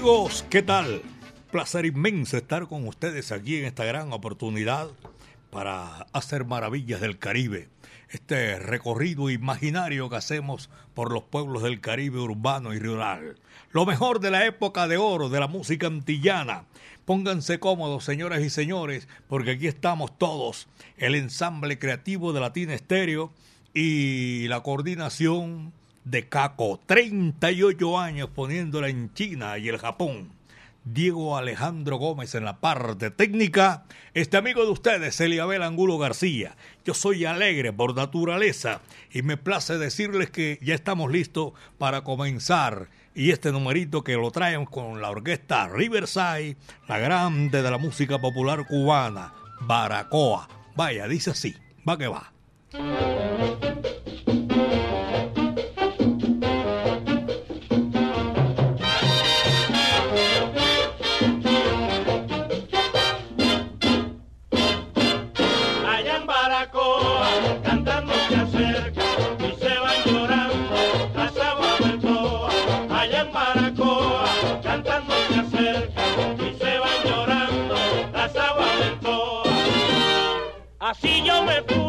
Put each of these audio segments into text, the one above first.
Amigos, ¿qué tal? Placer inmenso estar con ustedes aquí en esta gran oportunidad para hacer maravillas del Caribe. Este recorrido imaginario que hacemos por los pueblos del Caribe urbano y rural. Lo mejor de la época de oro de la música antillana. Pónganse cómodos, señoras y señores, porque aquí estamos todos. El ensamble creativo de Latina Estéreo y la coordinación de Caco, 38 años poniéndola en China y el Japón. Diego Alejandro Gómez en la parte técnica. Este amigo de ustedes, Eliabel Angulo García. Yo soy alegre por naturaleza y me place decirles que ya estamos listos para comenzar. Y este numerito que lo traemos con la orquesta Riverside, la grande de la música popular cubana, Baracoa. Vaya, dice así, va que va. Así yo me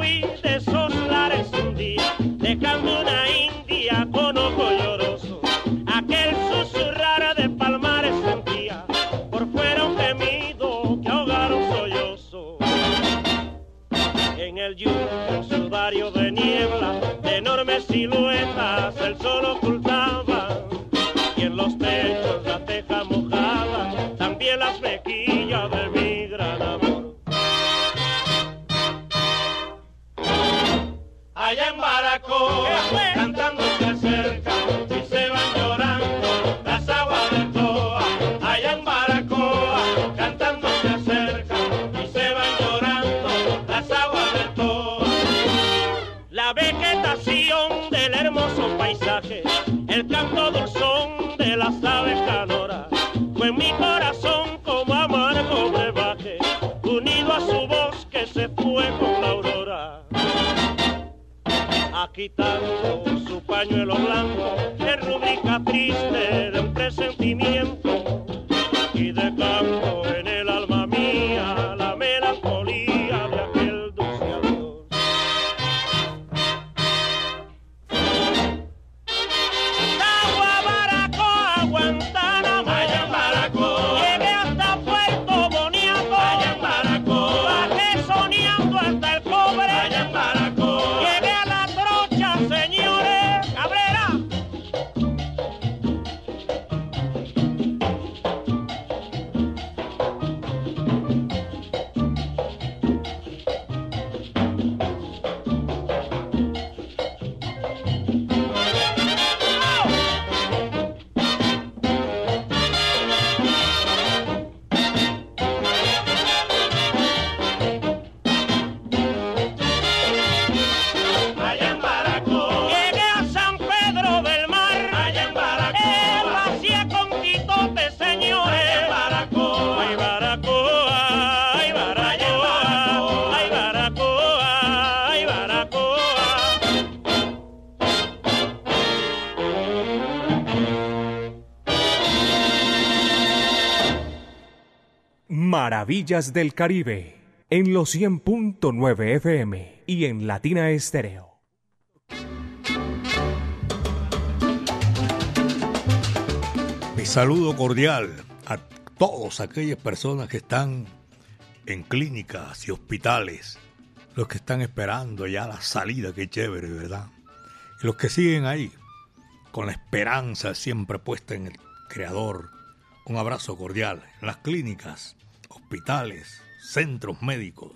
Maravillas del Caribe en los 100.9 FM y en Latina Estéreo. Mi saludo cordial a todas aquellas personas que están en clínicas y hospitales, los que están esperando ya la salida, qué chévere, ¿verdad? Y los que siguen ahí, con la esperanza siempre puesta en el Creador. Un abrazo cordial. En las clínicas, hospitales, centros médicos.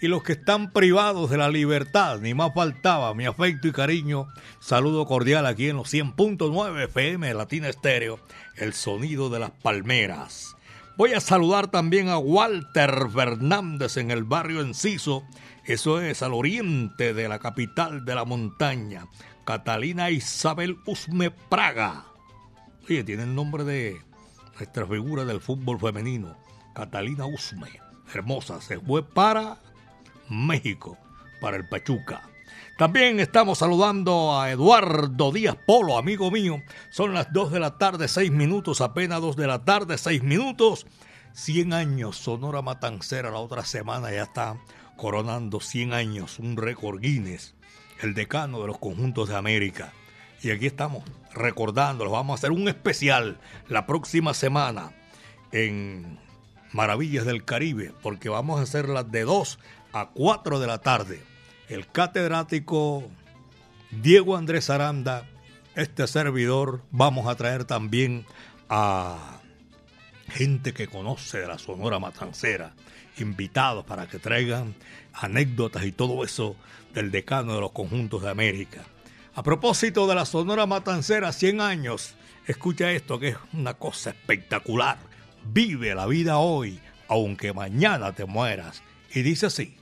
Y los que están privados de la libertad, ni más faltaba mi afecto y cariño. Saludo cordial aquí en los 100.9 FM Latina Estéreo, el sonido de las palmeras. Voy a saludar también a Walter Fernández en el barrio Enciso, eso es al oriente de la capital de la montaña, Catalina Isabel Usme Praga. Oye, tiene el nombre de nuestra figura del fútbol femenino, Catalina Usme. Hermosa, se fue para México, para el Pachuca. También estamos saludando a Eduardo Díaz Polo, amigo mío. Son las 2 de la tarde, 6 minutos, apenas 2 de la tarde, 6 minutos. 100 años, Sonora Matancera, la otra semana ya está coronando 100 años, un récord Guinness, el decano de los conjuntos de América. Y aquí estamos recordándolos. Vamos a hacer un especial la próxima semana en Maravillas del Caribe, porque vamos a hacerlas de 2 a 4 de la tarde. El catedrático Diego Andrés Aranda, este servidor, vamos a traer también a gente que conoce de la Sonora Matancera, invitados para que traigan anécdotas y todo eso del decano de los conjuntos de América. A propósito de la Sonora Matancera, 100 años, escucha esto que es una cosa espectacular. Vive la vida hoy, aunque mañana te mueras. Y dice así.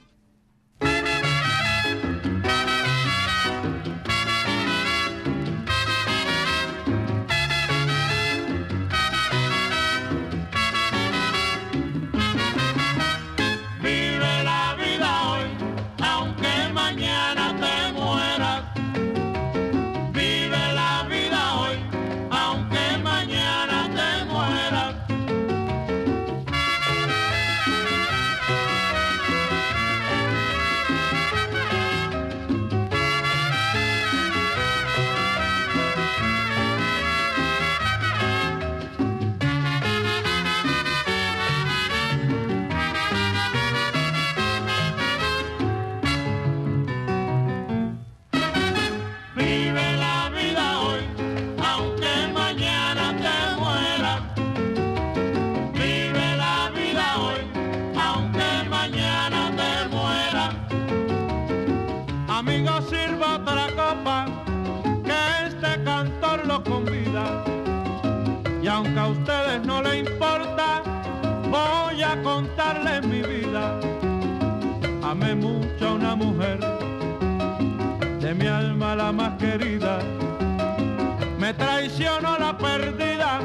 la perdida,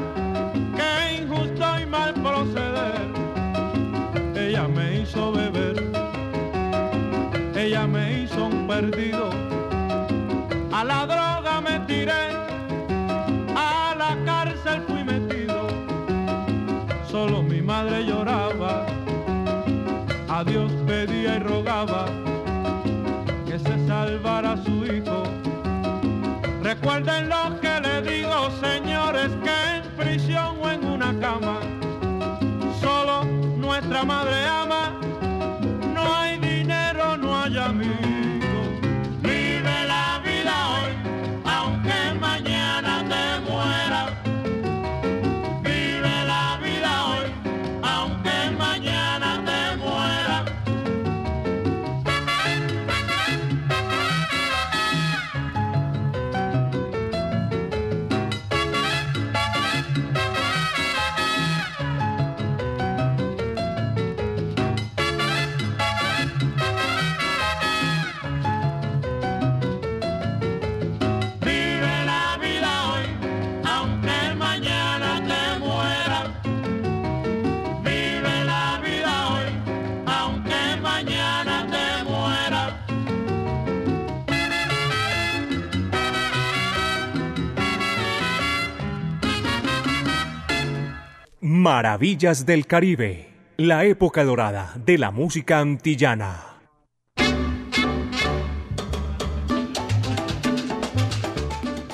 qué injusto y mal proceder. Ella me hizo beber, ella me hizo un perdido, a la droga me tiré, a la cárcel fui metido, solo mi madre lloraba, a Dios pedía y rogaba. Recuerden lo que le digo, señores, que en prisión o en una cama, solo nuestra madre ama, Maravillas del Caribe, la época dorada de la música antillana.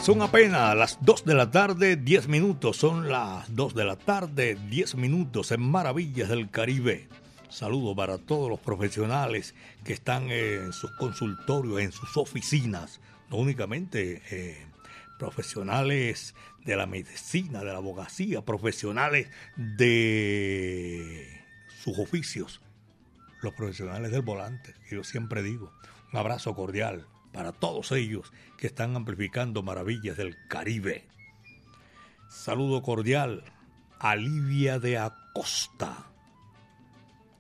Son apenas las 2 de la tarde, 10 minutos. Son las 2 de la tarde, 10 minutos en Maravillas del Caribe. Saludo para todos los profesionales que están en sus consultorios, en sus oficinas. No únicamente eh, profesionales de la medicina, de la abogacía, profesionales de sus oficios, los profesionales del volante, que yo siempre digo. Un abrazo cordial para todos ellos que están amplificando maravillas del Caribe. Saludo cordial a Livia de Acosta.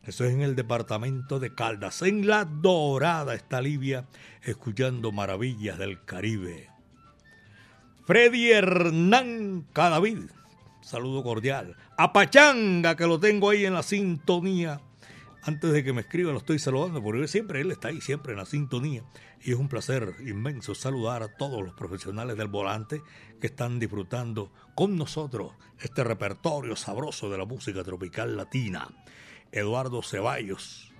Eso es en el departamento de Caldas. En La Dorada está Livia escuchando maravillas del Caribe. Freddy Hernán Cadavid. Saludo cordial. A Pachanga, que lo tengo ahí en la sintonía antes de que me escriba lo estoy saludando, porque siempre él está ahí, siempre en la sintonía. Y es un placer inmenso saludar a todos los profesionales del volante que están disfrutando con nosotros este repertorio sabroso de la música tropical latina. Eduardo Ceballos,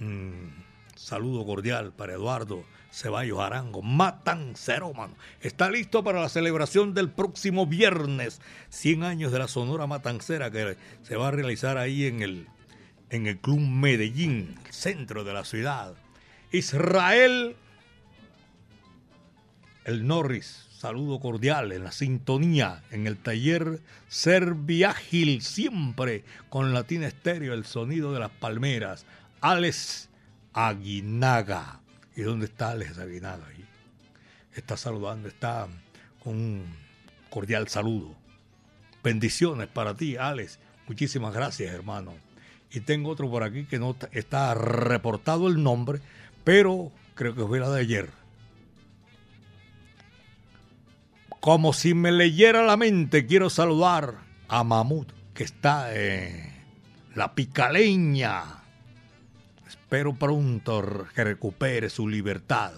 mm, saludo cordial para Eduardo Ceballos Arango, Matancero, mano. Está listo para la celebración del próximo viernes, 100 años de la Sonora Matancera que se va a realizar ahí en el en el Club Medellín, centro de la ciudad. Israel, el Norris, saludo cordial en la sintonía, en el taller Serviágil, siempre con Latina Estéreo, el sonido de las palmeras. Alex Aguinaga. ¿Y dónde está Alex Aguinaga? Ahí? Está saludando, está con un cordial saludo. Bendiciones para ti, Alex. Muchísimas gracias, hermano y tengo otro por aquí que no está reportado el nombre, pero creo que fue la de ayer. Como si me leyera la mente, quiero saludar a Mamut, que está en la picaleña. Espero pronto que recupere su libertad.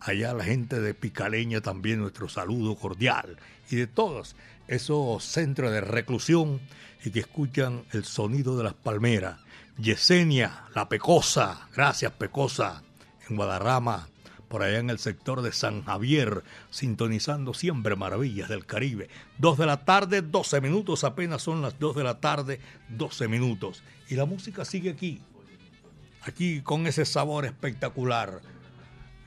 Allá la gente de Picaleña también nuestro saludo cordial y de todos esos centros de reclusión y que escuchan el sonido de las palmeras. Yesenia, la Pecosa, gracias Pecosa, en Guadarrama, por allá en el sector de San Javier, sintonizando siempre maravillas del Caribe. Dos de la tarde, 12 minutos, apenas son las dos de la tarde, 12 minutos. Y la música sigue aquí, aquí con ese sabor espectacular.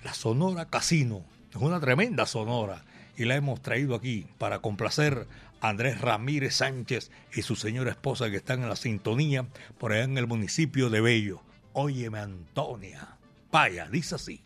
La Sonora Casino, es una tremenda sonora y la hemos traído aquí para complacer Andrés Ramírez Sánchez y su señora esposa que están en la sintonía por allá en el municipio de Bello. Óyeme, Antonia. Vaya, dice así.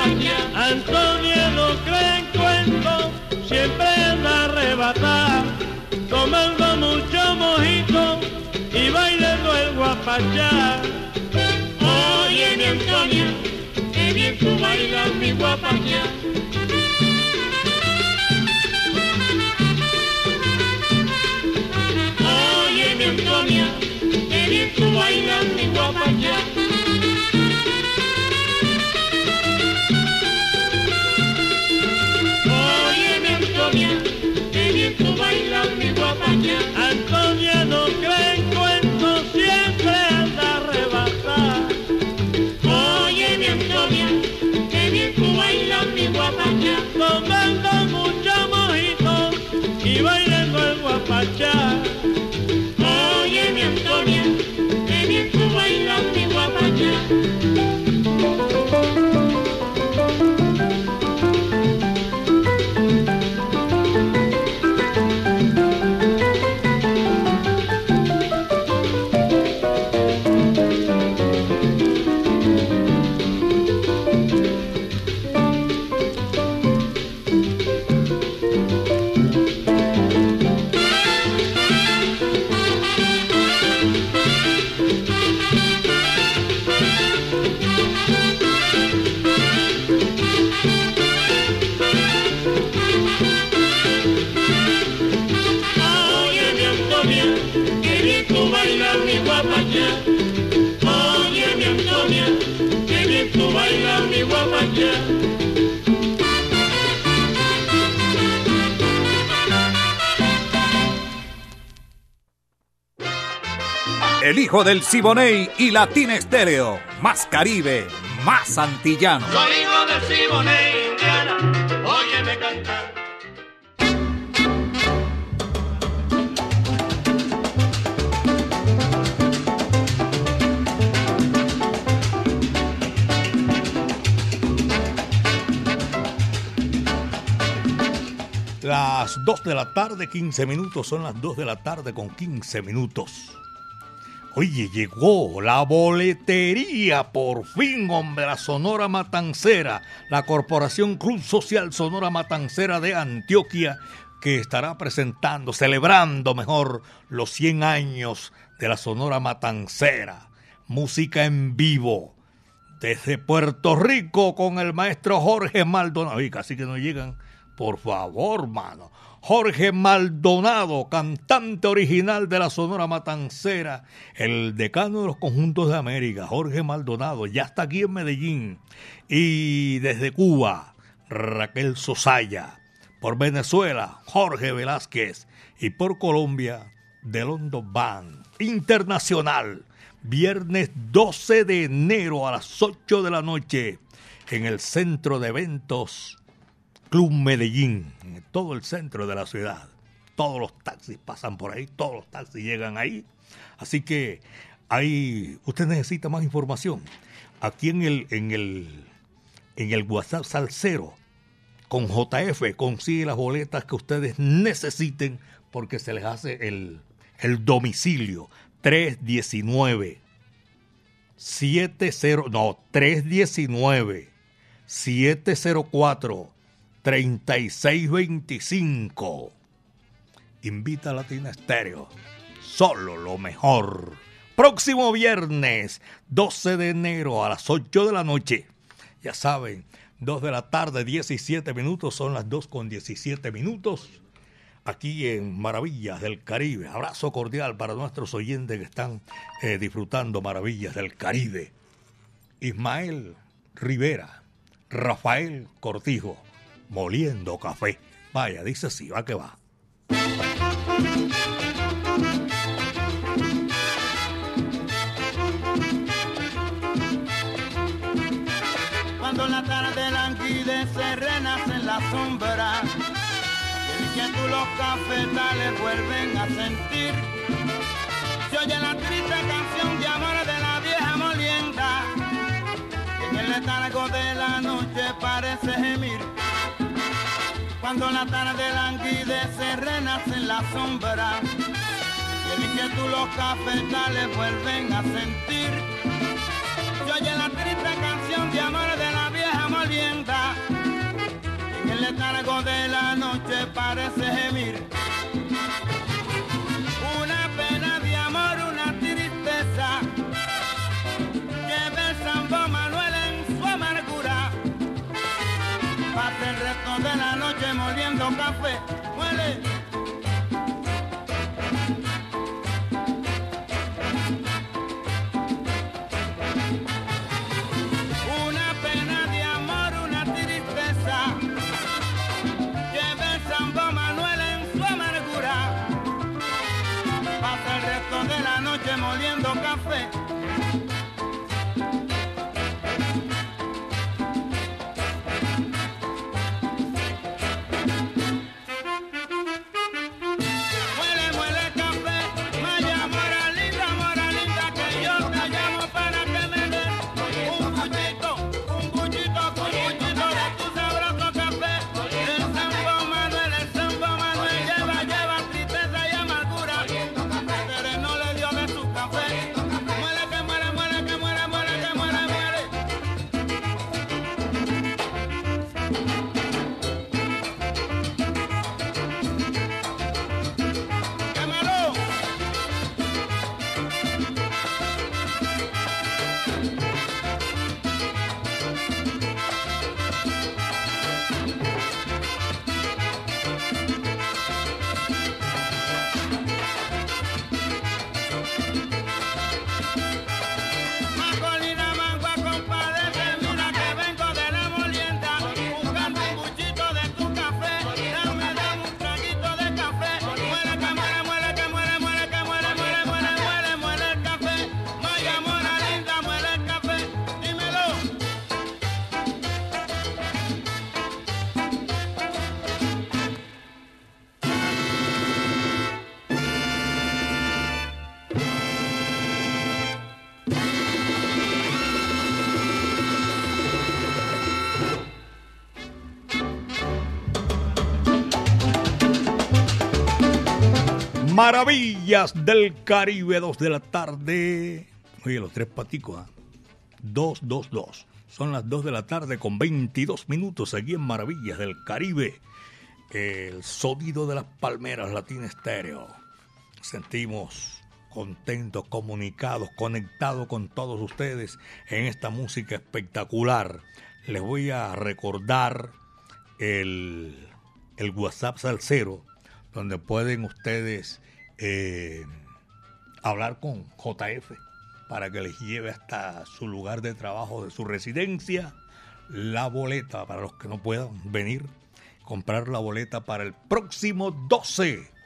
Antonia no cree en cuento siempre anda arrebatada tomando mucho mojito y bailando el guapachá. Oye, mi Antonia, qué bien tú bailas mi guapachá. Oye, mi Antonia, qué bien tú bailas mi guapachá. Hijo del Siboney y Latina Estéreo. Más Caribe, más antillano. Soy hijo del Siboney, Indiana, óyeme cantar. Las 2 de la tarde, 15 minutos, son las 2 de la tarde con 15 minutos. Oye, llegó la boletería, por fin, hombre, la Sonora Matancera, la Corporación Cruz Social Sonora Matancera de Antioquia, que estará presentando, celebrando mejor los 100 años de la Sonora Matancera. Música en vivo. Desde Puerto Rico con el maestro Jorge Maldonado. Y casi que no llegan por favor, mano. Jorge Maldonado, cantante original de la Sonora Matancera, el decano de los conjuntos de América, Jorge Maldonado, ya está aquí en Medellín. Y desde Cuba, Raquel Sosaya. Por Venezuela, Jorge Velázquez. Y por Colombia, Delondo Band. Internacional, viernes 12 de enero a las 8 de la noche, en el centro de eventos Club Medellín, en todo el centro de la ciudad. Todos los taxis pasan por ahí, todos los taxis llegan ahí. Así que ahí usted necesita más información. Aquí en el, en el, en el WhatsApp Salcero, con JF, consigue las boletas que ustedes necesiten porque se les hace el, el domicilio 319 70 no 319 704 3625. Invita a Latina Estéreo. Solo lo mejor. Próximo viernes, 12 de enero a las 8 de la noche. Ya saben, 2 de la tarde, 17 minutos, son las 2 con 17 minutos. Aquí en Maravillas del Caribe. Abrazo cordial para nuestros oyentes que están eh, disfrutando Maravillas del Caribe. Ismael Rivera, Rafael Cortijo moliendo café. Vaya, dice así, va que va. Cuando la tarde languidece, renace en la sombra. El tú los cafetales vuelven a sentir. Se oye la triste canción de amor de la vieja molienda. Que en el letargo de la noche parece gemir cuando la tarde languidece, renace en la sombra. Y el inquietud los cafetales vuelven a sentir. Yo oye la triste canción de amor de la vieja molienda. En el letargo de la noche parece gemir. Moliendo café. Maravillas del Caribe, 2 de la tarde. Oye, los tres paticos, ¿ah? 2, 2, 2. Son las 2 de la tarde con 22 minutos aquí en Maravillas del Caribe. El sonido de las palmeras latina estéreo. Sentimos contentos, comunicados, conectados con todos ustedes en esta música espectacular. Les voy a recordar el, el WhatsApp Salcero, donde pueden ustedes eh, hablar con JF para que les lleve hasta su lugar de trabajo, de su residencia, la boleta para los que no puedan venir, comprar la boleta para el próximo 12.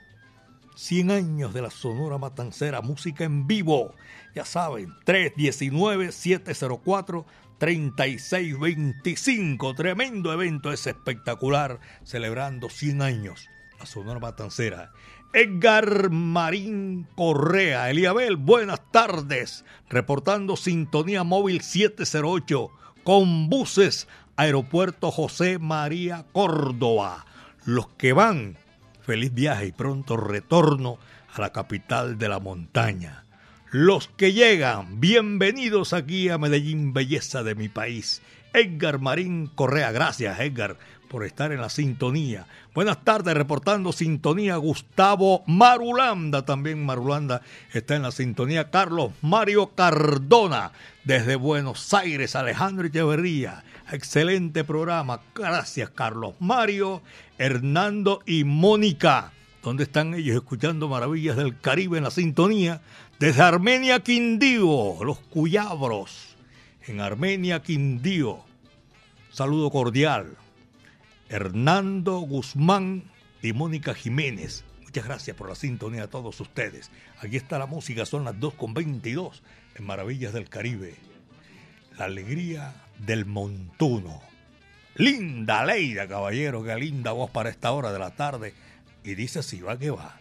100 años de la Sonora Matancera, música en vivo. Ya saben, 319-704-3625. Tremendo evento, es espectacular, celebrando 100 años la Sonora Matancera. Edgar Marín Correa. Eliabel, buenas tardes. Reportando sintonía móvil 708 con buses Aeropuerto José María Córdoba. Los que van, feliz viaje y pronto retorno a la capital de la montaña. Los que llegan, bienvenidos aquí a Medellín, belleza de mi país. Edgar Marín Correa, gracias Edgar por estar en la sintonía. Buenas tardes, reportando sintonía Gustavo Marulanda, también Marulanda está en la sintonía. Carlos Mario Cardona, desde Buenos Aires, Alejandro Echeverría. Excelente programa, gracias Carlos Mario, Hernando y Mónica. ¿Dónde están ellos escuchando Maravillas del Caribe en la sintonía? Desde Armenia, Quindío, los Cuyabros, en Armenia, Quindío. Saludo cordial. Hernando Guzmán y Mónica Jiménez. Muchas gracias por la sintonía a todos ustedes. Aquí está la música, son las 2.22 en Maravillas del Caribe. La alegría del montuno. Linda Leida, caballero, qué linda voz para esta hora de la tarde. Y dice así, va que va.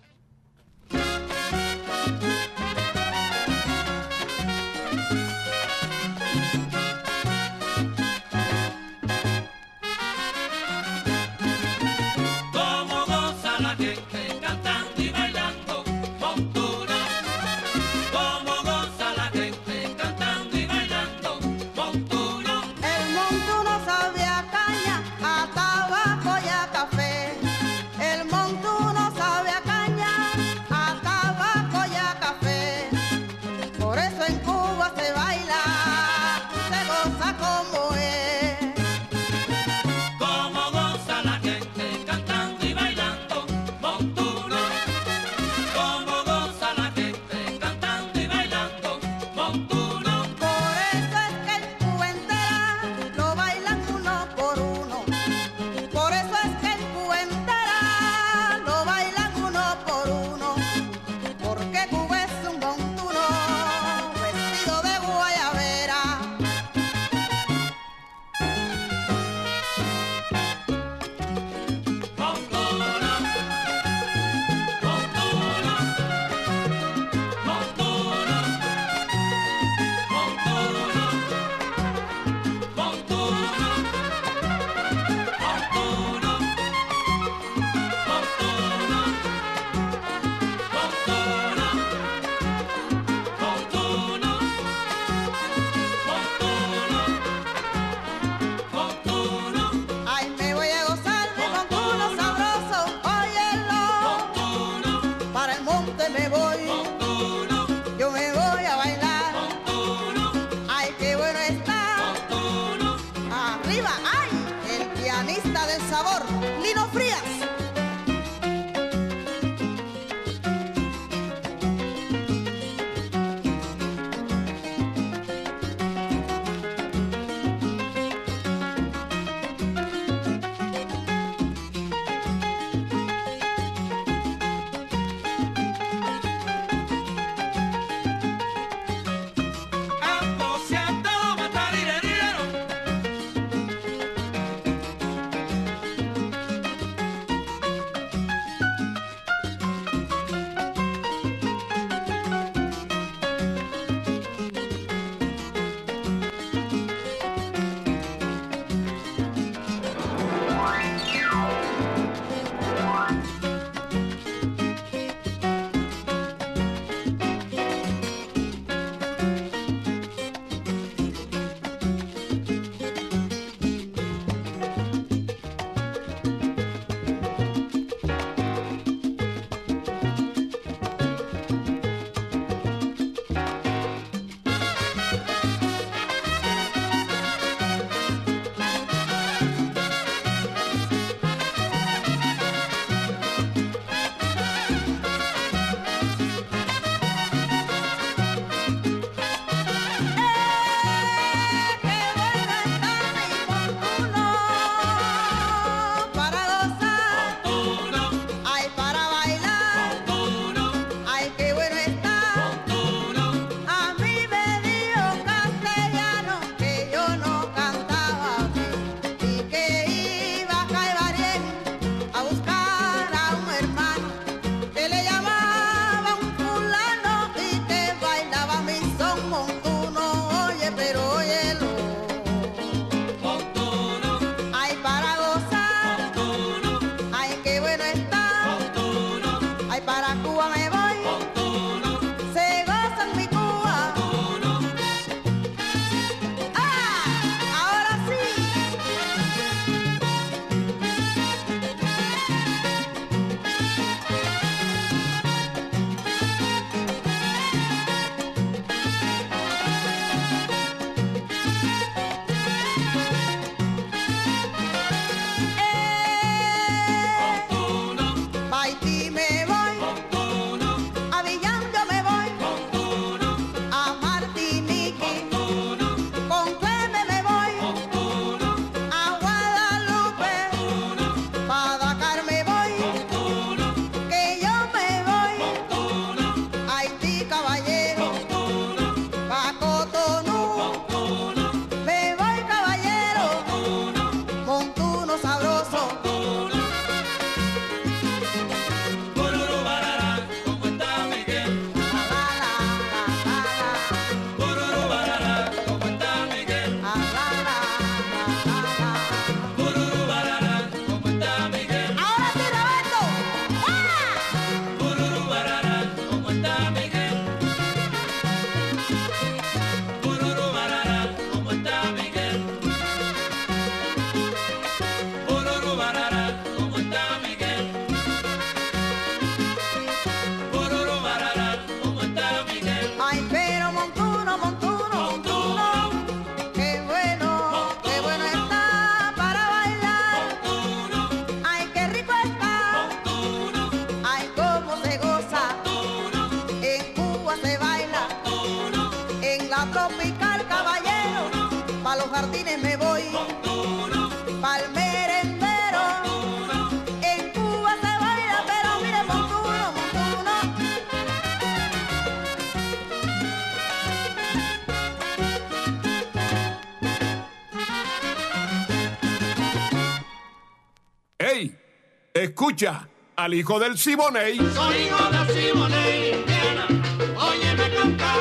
Escucha al hijo del Siboney. Soy hijo de Simone, Indiana. Óyeme cantar.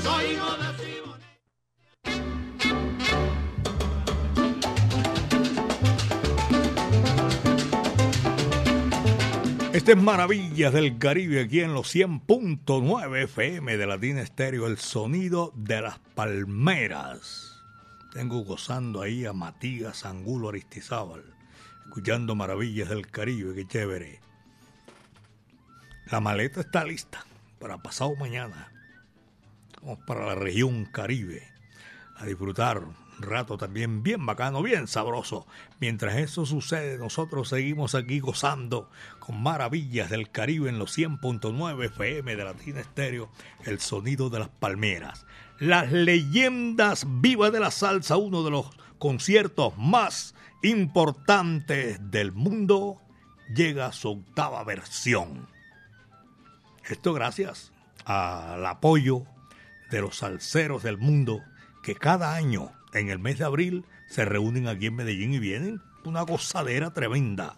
Soy hijo de Simone. Este es Maravillas del Caribe aquí en los 100.9 FM de Latina Estéreo, el sonido de las palmeras. Tengo gozando ahí a Matías Angulo Aristizábal, escuchando Maravillas del Caribe, qué chévere. La maleta está lista para pasado mañana. Vamos para la región Caribe a disfrutar un rato también bien bacano, bien sabroso. Mientras eso sucede, nosotros seguimos aquí gozando con maravillas del Caribe en los 100.9 FM de Latina Estéreo, el sonido de las palmeras. Las leyendas vivas de la salsa, uno de los conciertos más importantes del mundo, llega a su octava versión. Esto gracias al apoyo de los salseros del mundo que cada año en el mes de abril se reúnen aquí en Medellín y vienen una gozadera tremenda.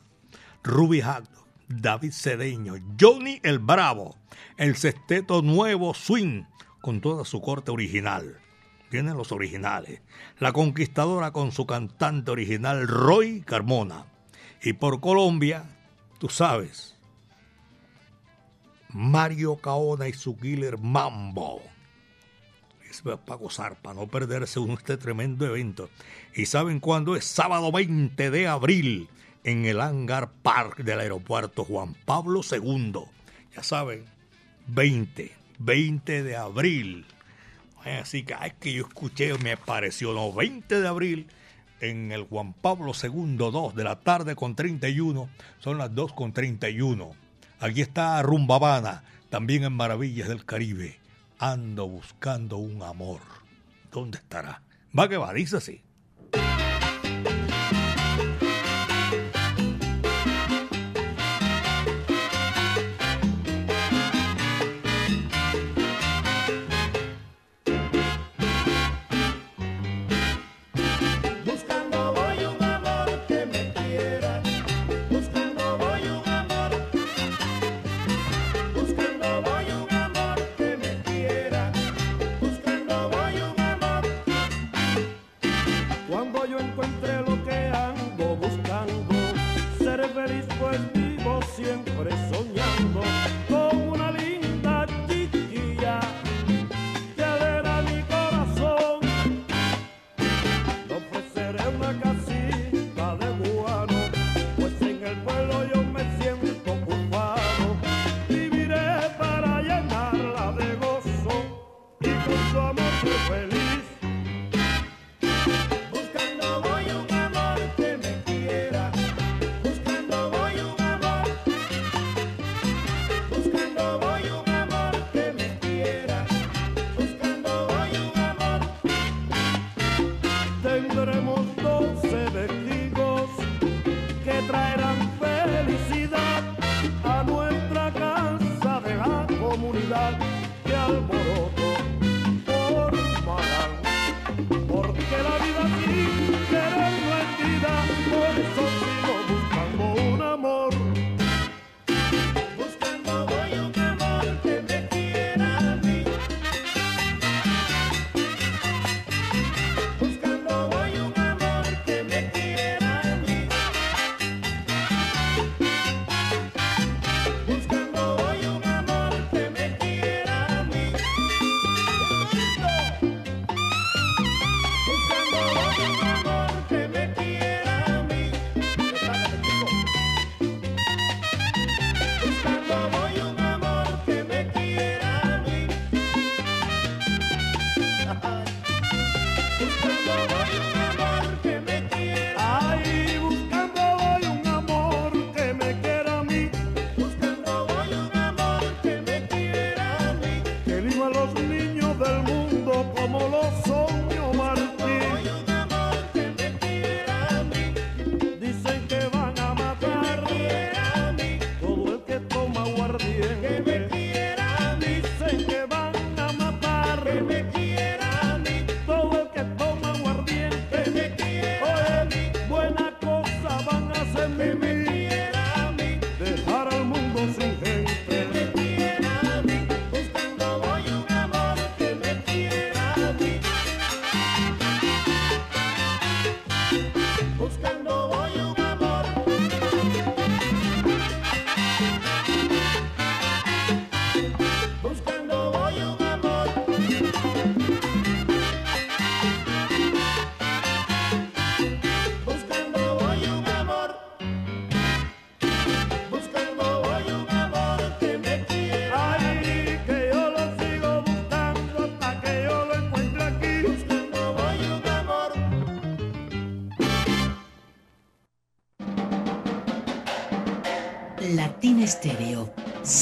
Ruby Hack, David Cedeño, Johnny el Bravo, el sexteto nuevo Swing con toda su corte original. Vienen los originales. La Conquistadora con su cantante original Roy Carmona. Y por Colombia, tú sabes, Mario Caona y su killer Mambo. Es para gozar, para no perderse uno este tremendo evento. ¿Y saben cuándo es? Sábado 20 de abril en el Hangar Park del aeropuerto Juan Pablo II. Ya saben, 20, 20 de abril. Así que, ay, que yo escuché, me pareció, no, 20 de abril en el Juan Pablo II, 2 de la tarde con 31, son las 2 con 31. Aquí está Rumbabana, también en Maravillas del Caribe. Ando buscando un amor. ¿Dónde estará? Va que va, dice así.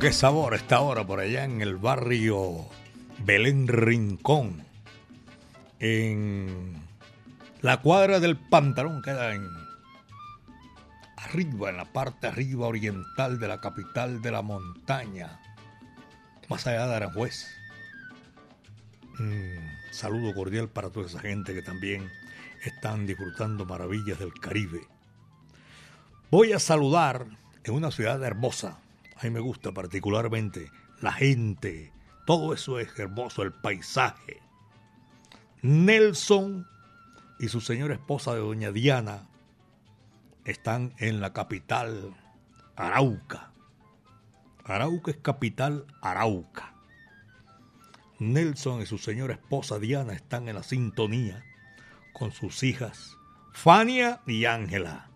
Qué sabor está ahora por allá en el barrio Belén Rincón. En la cuadra del pantalón queda en arriba, en la parte arriba oriental de la capital de la montaña, más allá de Aranjuez. Un saludo cordial para toda esa gente que también están disfrutando maravillas del Caribe. Voy a saludar en una ciudad hermosa. A mí me gusta particularmente la gente. Todo eso es hermoso, el paisaje. Nelson y su señora esposa de doña Diana están en la capital Arauca. Arauca es capital Arauca. Nelson y su señora esposa Diana están en la sintonía con sus hijas Fania y Ángela.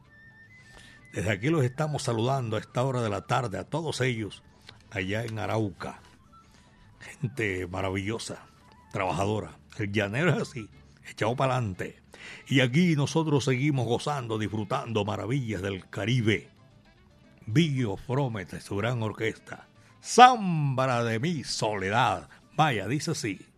Desde aquí los estamos saludando a esta hora de la tarde a todos ellos allá en Arauca. Gente maravillosa, trabajadora. El llanero es así, echado para adelante. Y aquí nosotros seguimos gozando, disfrutando maravillas del Caribe. Billo su gran orquesta. Zambra de mi soledad. Vaya, dice así.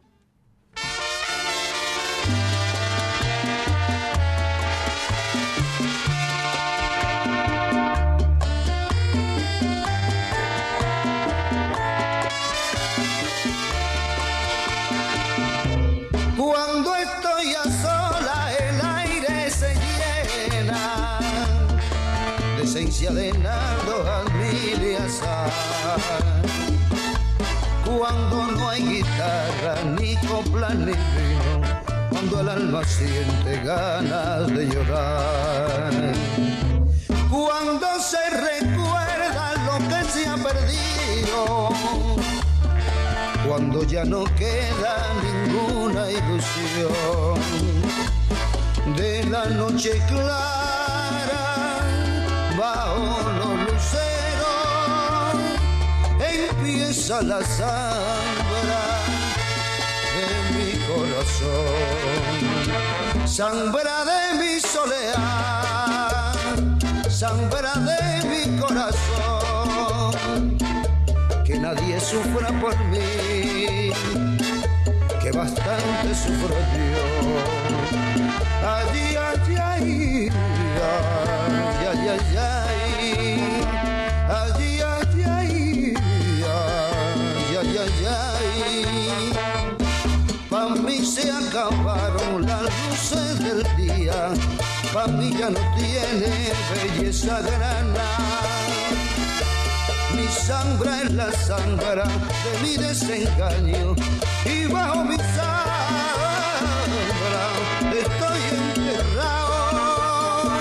Cuando no hay guitarra, ni copla, ni vino, cuando el alma siente ganas de llorar. Cuando se recuerda lo que se ha perdido cuando ya no queda ninguna ilusión de la noche clara empieza la sambra de mi corazón. Sambra de mi soledad sambra de mi corazón. Que nadie sufra por mí, que bastante sufro yo. Ay, ay, ay, ay, ay, ay, ay, ya no tiene belleza grana. Mi sangre es la sangre de mi desengaño y bajo mi sangre estoy enterrado.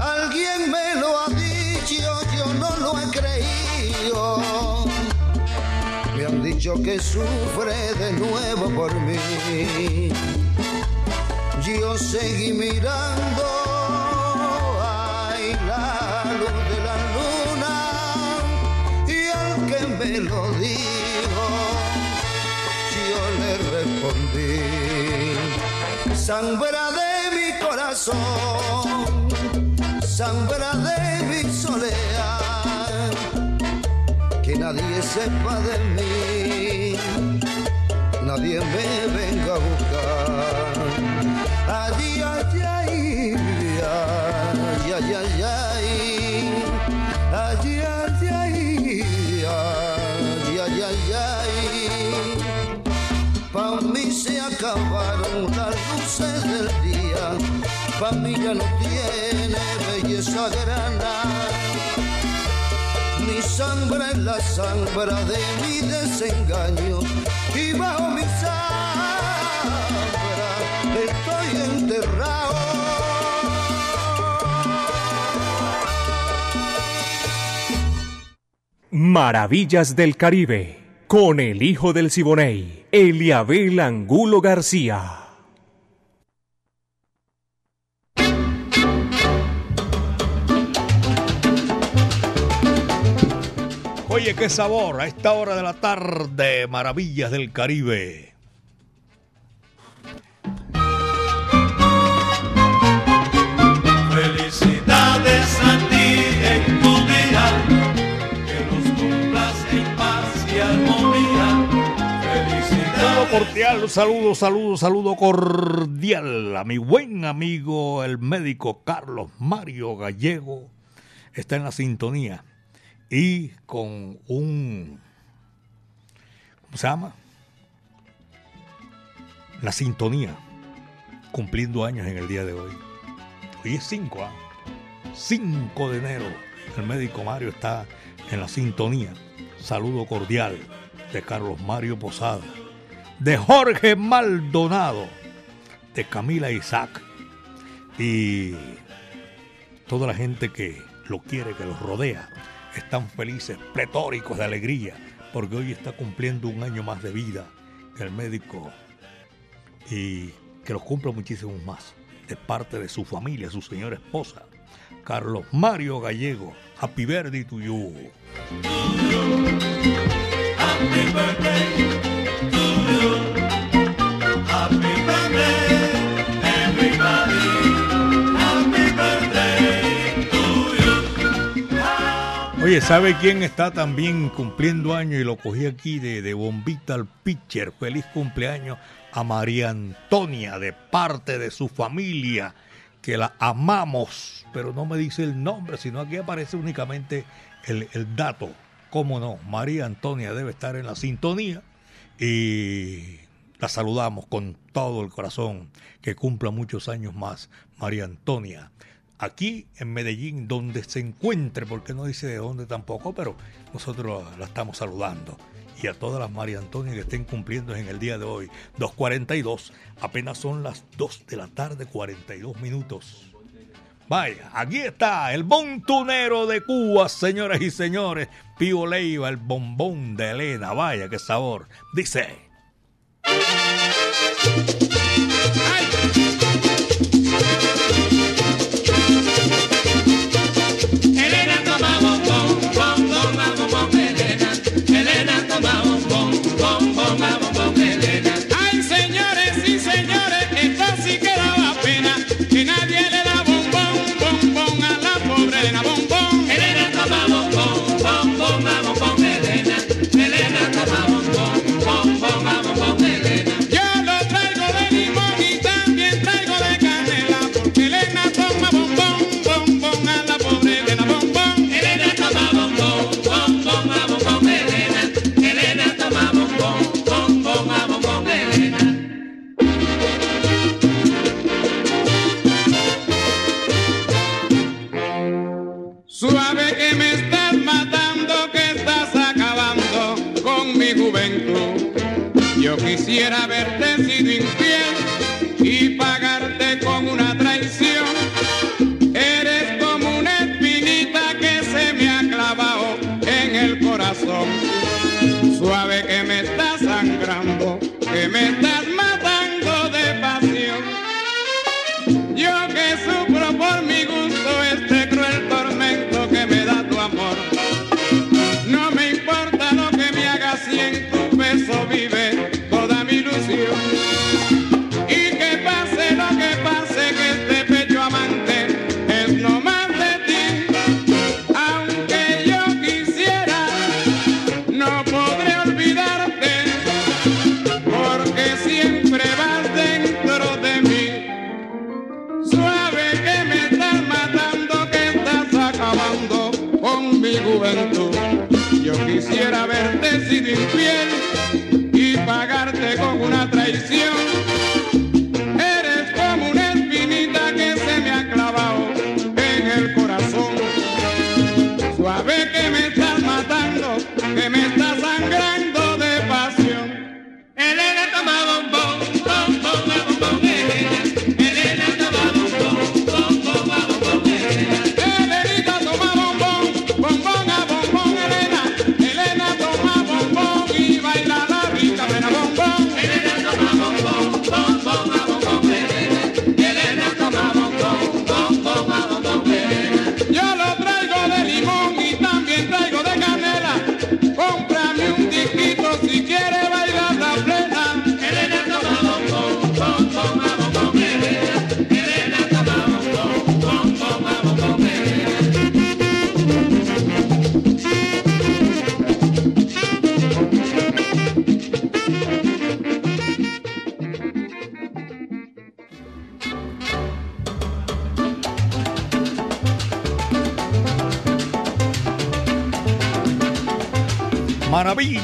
Alguien me lo ha dicho, yo no lo he creído. Me han dicho que sufre de nuevo por mí yo seguí mirando. Ay, la luz de la luna y al que me lo dijo yo le respondí. Sangre de mi corazón sangre de mi soledad que nadie sepa de mí nadie me venga a buscar. Ay, ay, ay, ay, ay, mí se acabaron las luces del día, pa' mí ya no tiene belleza grana. Mi sangre es la sangre de mi desengaño y bajo mi sangre estoy enterrado. Maravillas del Caribe, con el hijo del Siboney, Eliabel Angulo García. Oye, qué sabor a esta hora de la tarde, maravillas del Caribe. Felicidades a ti en tu día, cordial, saludo, saludo, saludo cordial a mi buen amigo, el médico Carlos Mario Gallego. Está en la sintonía y con un. ¿Cómo se llama? La sintonía, cumpliendo años en el día de hoy. Hoy es 5, ¿ah? 5 de enero. El médico Mario está en la sintonía. Saludo cordial de Carlos Mario Posada, de Jorge Maldonado, de Camila Isaac y toda la gente que lo quiere, que los rodea. Están felices, pletóricos de alegría, porque hoy está cumpliendo un año más de vida el médico y que los cumpla muchísimos más de parte de su familia, su señora esposa, Carlos Mario Gallego. Happy birthday to you. Happy birthday ¿sabe quién está también cumpliendo años y lo cogí aquí de, de bombita al pitcher? Feliz cumpleaños a María Antonia de parte de su familia, que la amamos, pero no me dice el nombre, sino aquí aparece únicamente el, el dato. ¿Cómo no? María Antonia debe estar en la sintonía y la saludamos con todo el corazón. Que cumpla muchos años más, María Antonia. Aquí en Medellín, donde se encuentre, porque no dice de dónde tampoco, pero nosotros la estamos saludando. Y a todas las María Antonia que estén cumpliendo en el día de hoy, 2.42, apenas son las 2 de la tarde, 42 minutos. Vaya, aquí está el montunero de Cuba, señoras y señores. Pío Leiva, el bombón de Elena. Vaya, qué sabor. Dice. Elena quisiera ver.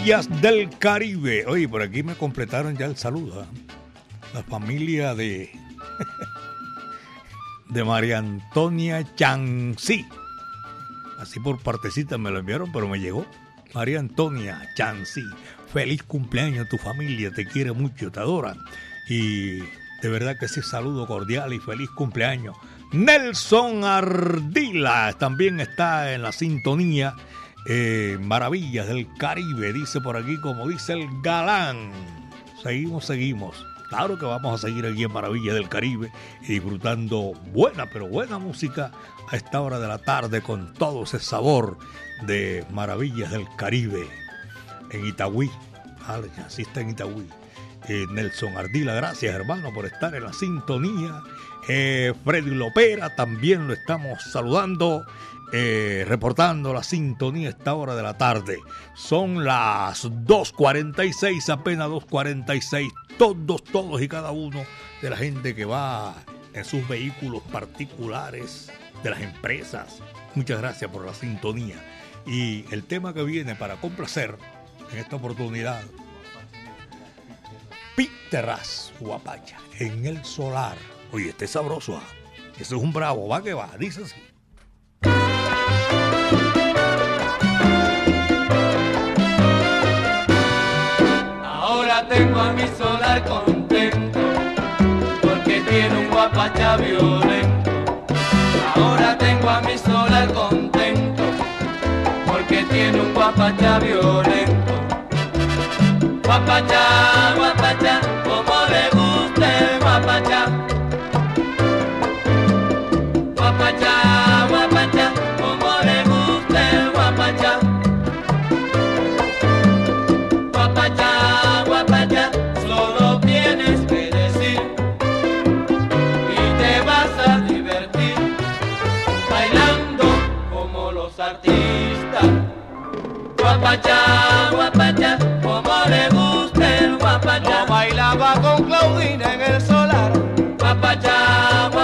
Del Caribe. Oye, por aquí me completaron ya el saludo. ¿ah? La familia de. de María Antonia Chancy. Así por partecita me lo enviaron, pero me llegó. María Antonia Chancy. Feliz cumpleaños a tu familia. Te quiere mucho, te adora. Y de verdad que sí, saludo cordial y feliz cumpleaños. Nelson Ardila también está en la sintonía. Eh, maravillas del Caribe, dice por aquí, como dice el galán. Seguimos, seguimos. Claro que vamos a seguir aquí en Maravillas del Caribe y disfrutando buena, pero buena música a esta hora de la tarde con todo ese sabor de Maravillas del Caribe en Itagüí. Así está en Itagüí. Eh, Nelson Ardila, gracias hermano por estar en la sintonía. Eh, Freddy Lopera también lo estamos saludando eh, reportando la sintonía a esta hora de la tarde. Son las 2.46, apenas 2.46. Todos, todos y cada uno de la gente que va en sus vehículos particulares, de las empresas. Muchas gracias por la sintonía. Y el tema que viene para complacer en esta oportunidad, Piteras Guapacha, en el solar. Oye, este es sabroso. Ese es un bravo, va que va, dice. Ahora tengo a mi solar contento porque tiene un guapacha violento. Ahora tengo a mi solar contento porque tiene un guapacha violento. Guapacha, guapacha, Guapacha, guapacha, como le gusta el guapacha. Yo bailaba con Claudina en el solar. Guapacha, guapacha,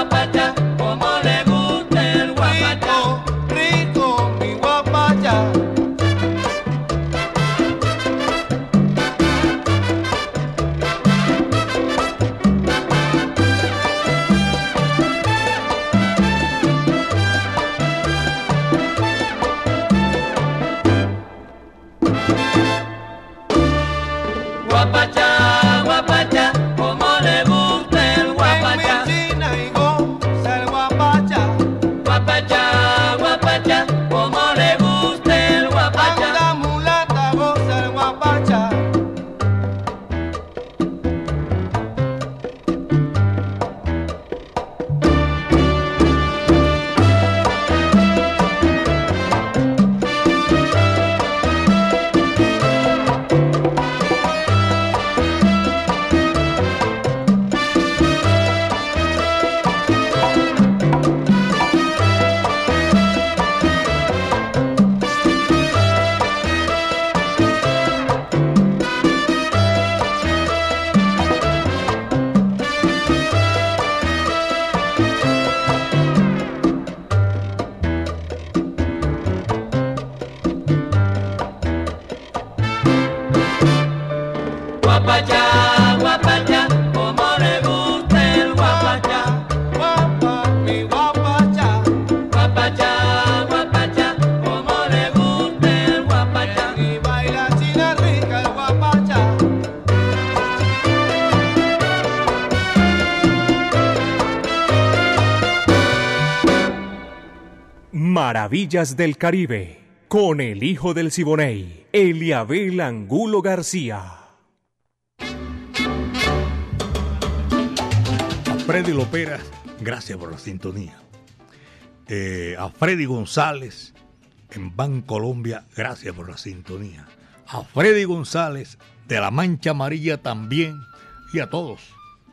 Maravillas del Caribe, con el hijo del Siboney, Eliabel Angulo García. A Freddy Lopera, gracias por la sintonía. Eh, a Freddy González en Bancolombia, gracias por la sintonía. A Freddy González de la Mancha Amarilla también y a todos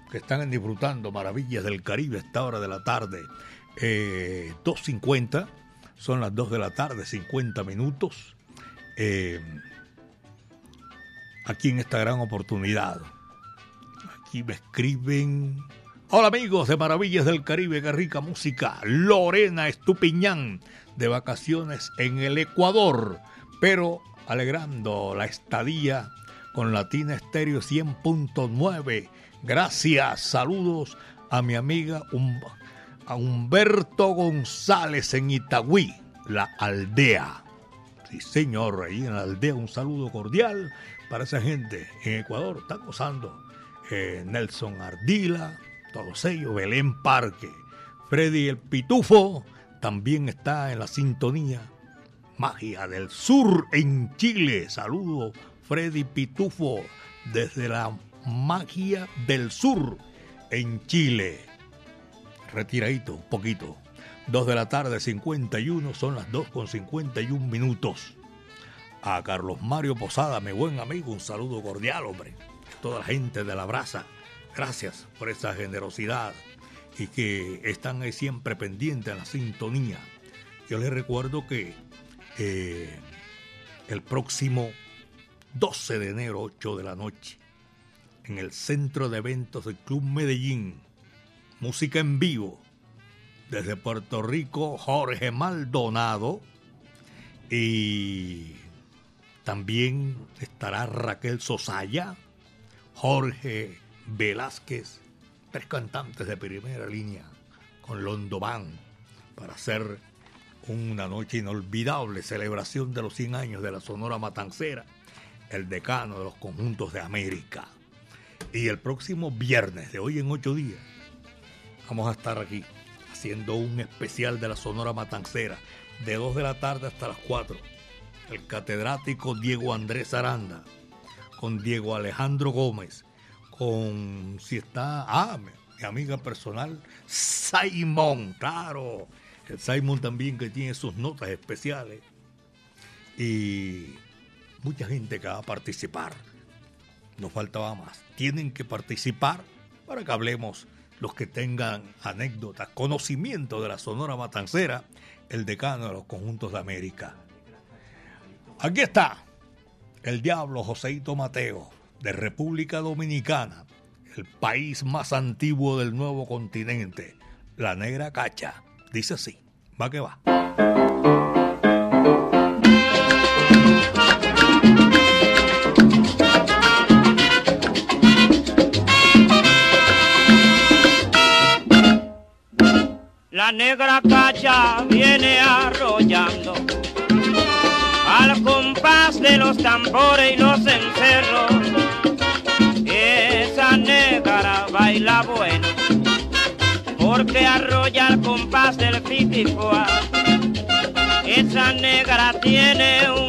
que están disfrutando maravillas del Caribe a esta hora de la tarde. Eh, 2.50, son las 2 de la tarde, 50 minutos. Eh, aquí en esta gran oportunidad. Aquí me escriben. Hola amigos de Maravillas del Caribe, qué rica música. Lorena Estupiñán, de vacaciones en el Ecuador, pero alegrando la estadía con Latina Estéreo 100.9. Gracias, saludos a mi amiga a Humberto González en Itagüí, la aldea. Sí, señor, ahí en la aldea un saludo cordial para esa gente en Ecuador. Están gozando eh, Nelson Ardila, todos ellos, Belén Parque, Freddy el Pitufo, también está en la sintonía. Magia del Sur en Chile. Saludo, Freddy Pitufo, desde la Magia del Sur en Chile. Retiradito un poquito. 2 de la tarde, 51, son las 2 con 51 minutos. A Carlos Mario Posada, mi buen amigo, un saludo cordial, hombre. Toda la gente de la brasa, gracias por esa generosidad y que están ahí siempre pendientes a la sintonía. Yo les recuerdo que eh, el próximo 12 de enero, 8 de la noche, en el centro de eventos del Club Medellín, música en vivo, desde Puerto Rico, Jorge Maldonado, y también estará Raquel Sosaya, Jorge Velázquez, tres cantantes de primera línea con Londo Band para hacer una noche inolvidable, celebración de los 100 años de la Sonora Matancera, el decano de los conjuntos de América. Y el próximo viernes, de hoy en ocho días, vamos a estar aquí haciendo un especial de la Sonora Matancera, de 2 de la tarde hasta las 4. El catedrático Diego Andrés Aranda, con Diego Alejandro Gómez, con si está, ah, mi, mi amiga personal, Simon, claro, el Simon también que tiene sus notas especiales. Y mucha gente que va a participar. Nos faltaba más. Tienen que participar para que hablemos los que tengan anécdotas, conocimiento de la Sonora Matancera, el decano de los conjuntos de América. Aquí está el diablo Joseito Mateo, de República Dominicana, el país más antiguo del nuevo continente, la negra cacha. Dice así, va que va. Negra cacha viene arrollando al compás de los tambores y los encerros. Esa negra baila bueno porque arrolla al compás del fitifoa. Esa negra tiene un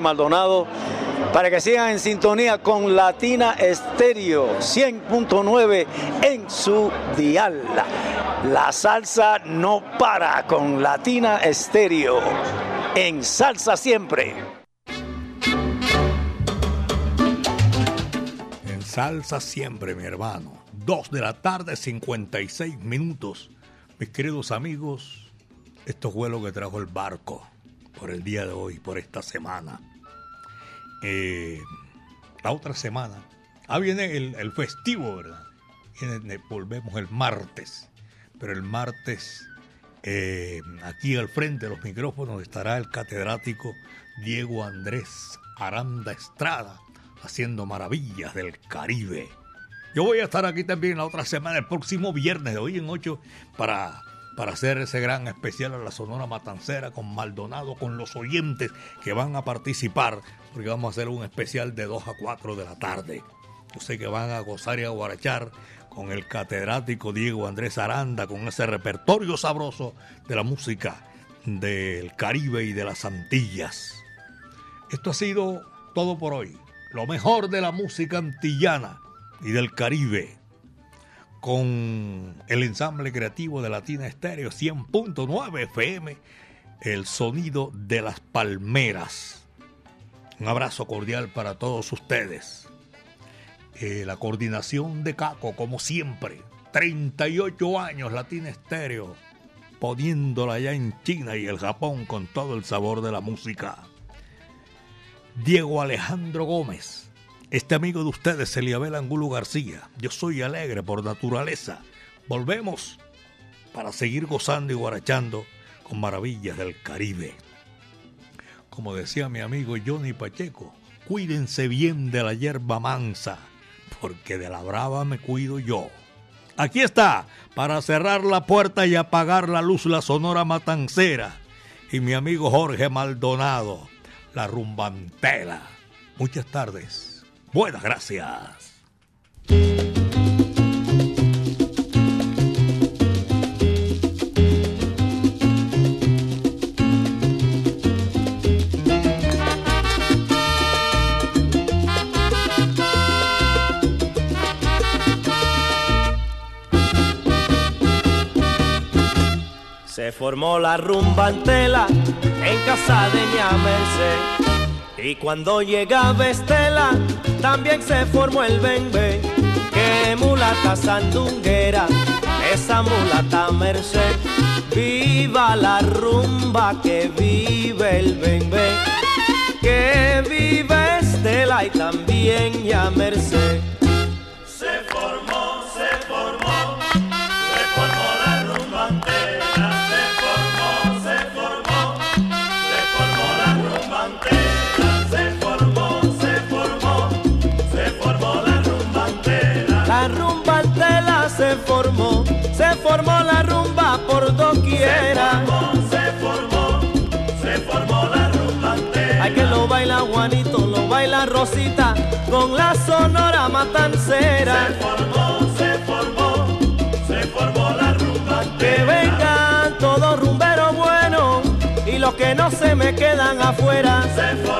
Maldonado para que sigan en sintonía con Latina Estéreo 100.9 en su dial. La salsa no para con Latina Estéreo. En salsa siempre. En salsa siempre, mi hermano. Dos de la tarde, 56 minutos. Mis queridos amigos, esto fue lo que trajo el barco por el día de hoy, por esta semana. Eh, la otra semana. Ah, viene el, el festivo, ¿verdad? Volvemos el martes. Pero el martes, eh, aquí al frente de los micrófonos estará el catedrático Diego Andrés Aranda Estrada, haciendo maravillas del Caribe. Yo voy a estar aquí también la otra semana, el próximo viernes, de hoy en 8, para, para hacer ese gran especial a la Sonora Matancera con Maldonado, con los oyentes que van a participar, porque vamos a hacer un especial de 2 a 4 de la tarde. Yo sé que van a gozar y a guarachar con el catedrático Diego Andrés Aranda, con ese repertorio sabroso de la música del Caribe y de las Antillas. Esto ha sido todo por hoy. Lo mejor de la música antillana y del Caribe. Con el ensamble creativo de Latina Estéreo 100.9 FM, el sonido de las palmeras. Un abrazo cordial para todos ustedes. Eh, la coordinación de Caco, como siempre. 38 años Latina Estéreo, poniéndola ya en China y el Japón con todo el sabor de la música. Diego Alejandro Gómez. Este amigo de ustedes, Eliabel Angulo García. Yo soy alegre por naturaleza. Volvemos para seguir gozando y guarachando con maravillas del Caribe. Como decía mi amigo Johnny Pacheco, cuídense bien de la hierba mansa, porque de la brava me cuido yo. Aquí está, para cerrar la puerta y apagar la luz, la sonora matancera. Y mi amigo Jorge Maldonado, la rumbantela. Muchas tardes. Buenas gracias. Se formó la rumba en casa de ña Merced. Y cuando llegaba Estela, también se formó el bembe. Que mulata sandunguera, esa mulata Merced. Viva la rumba, que vive el bembe. Que vive Estela y también ya Merced. Formó la rumba por doquiera. Se formó, se formó la rumba antela. Hay que lo baila Juanito, lo baila Rosita, con la sonora matancera. Se formó, se formó, se formó la rumba Que vengan todos rumberos buenos y los que no se me quedan afuera. Se formó,